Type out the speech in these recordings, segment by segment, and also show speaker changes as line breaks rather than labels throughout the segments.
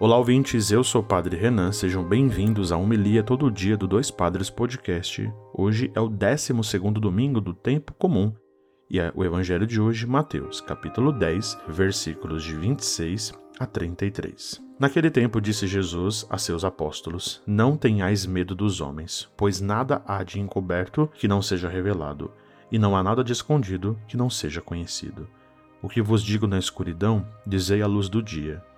Olá, ouvintes, eu sou o Padre Renan, sejam bem-vindos a Homilia Todo Dia do Dois Padres Podcast. Hoje é o 12 domingo do Tempo Comum e é o Evangelho de hoje, Mateus, capítulo 10, versículos de 26 a 33. Naquele tempo disse Jesus a seus apóstolos: Não tenhais medo dos homens, pois nada há de encoberto que não seja revelado, e não há nada de escondido que não seja conhecido. O que vos digo na escuridão, dizei à luz do dia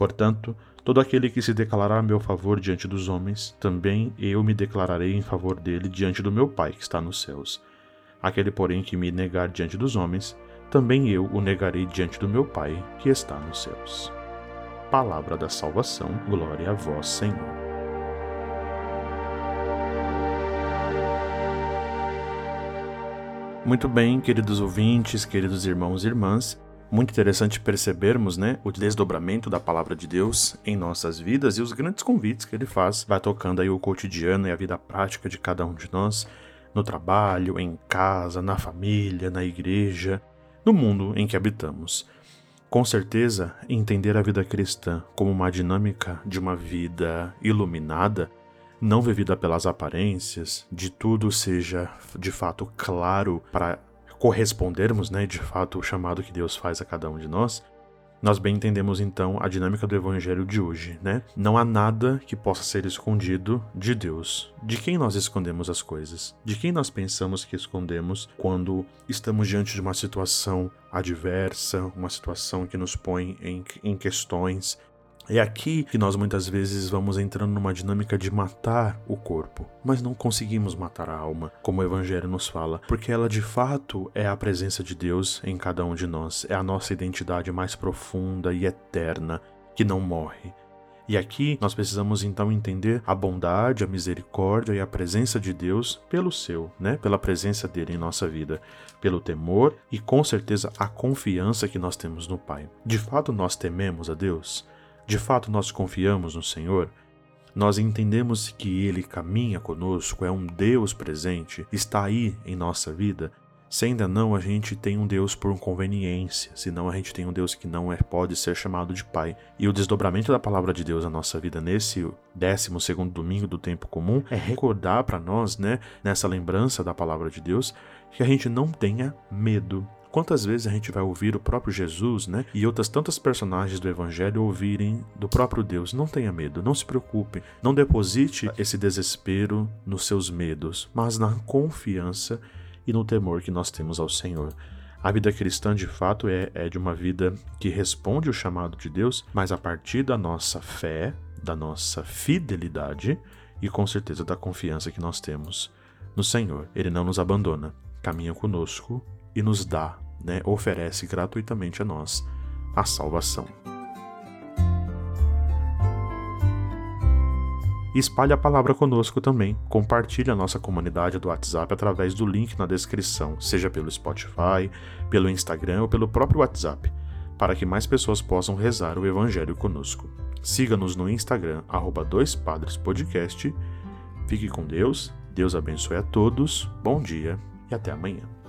Portanto, Todo aquele que se declarar a meu favor diante dos homens, também eu me declararei em favor dele diante do meu Pai que está nos céus. Aquele, porém, que me negar diante dos homens, também eu o negarei diante do meu Pai que está nos céus. Palavra da salvação, glória a vós, Senhor. Muito bem, queridos ouvintes, queridos irmãos e irmãs, muito interessante percebermos, né, o desdobramento da palavra de Deus em nossas vidas e os grandes convites que ele faz, vai tocando aí o cotidiano e a vida prática de cada um de nós, no trabalho, em casa, na família, na igreja, no mundo em que habitamos. Com certeza, entender a vida cristã como uma dinâmica de uma vida iluminada, não vivida pelas aparências, de tudo seja de fato claro para correspondermos, né, de fato, o chamado que Deus faz a cada um de nós, nós bem entendemos então a dinâmica do evangelho de hoje, né? Não há nada que possa ser escondido de Deus. De quem nós escondemos as coisas? De quem nós pensamos que escondemos quando estamos diante de uma situação adversa, uma situação que nos põe em, em questões, é aqui que nós muitas vezes vamos entrando numa dinâmica de matar o corpo, mas não conseguimos matar a alma, como o Evangelho nos fala, porque ela de fato é a presença de Deus em cada um de nós, é a nossa identidade mais profunda e eterna que não morre. E aqui nós precisamos então entender a bondade, a misericórdia e a presença de Deus pelo seu, né? Pela presença dele em nossa vida, pelo temor e com certeza a confiança que nós temos no Pai. De fato nós tememos a Deus? De fato nós confiamos no Senhor, nós entendemos que Ele caminha conosco, é um Deus presente, está aí em nossa vida, se ainda não a gente tem um Deus por conveniência, senão a gente tem um Deus que não é, pode ser chamado de Pai. E o desdobramento da palavra de Deus na nossa vida nesse 12 segundo domingo do tempo comum é recordar para nós, né, nessa lembrança da palavra de Deus, que a gente não tenha medo, Quantas vezes a gente vai ouvir o próprio Jesus, né, e outras tantas personagens do evangelho ouvirem do próprio Deus: não tenha medo, não se preocupe, não deposite esse desespero nos seus medos, mas na confiança e no temor que nós temos ao Senhor. A vida cristã, de fato, é, é de uma vida que responde o chamado de Deus, mas a partir da nossa fé, da nossa fidelidade e com certeza da confiança que nós temos no Senhor. Ele não nos abandona, caminha conosco e nos dá, né, oferece gratuitamente a nós a salvação. espalhe a palavra conosco também. Compartilhe a nossa comunidade do WhatsApp através do link na descrição, seja pelo Spotify, pelo Instagram ou pelo próprio WhatsApp, para que mais pessoas possam rezar o Evangelho conosco. Siga-nos no Instagram, arroba Fique com Deus, Deus abençoe a todos, bom dia e até amanhã.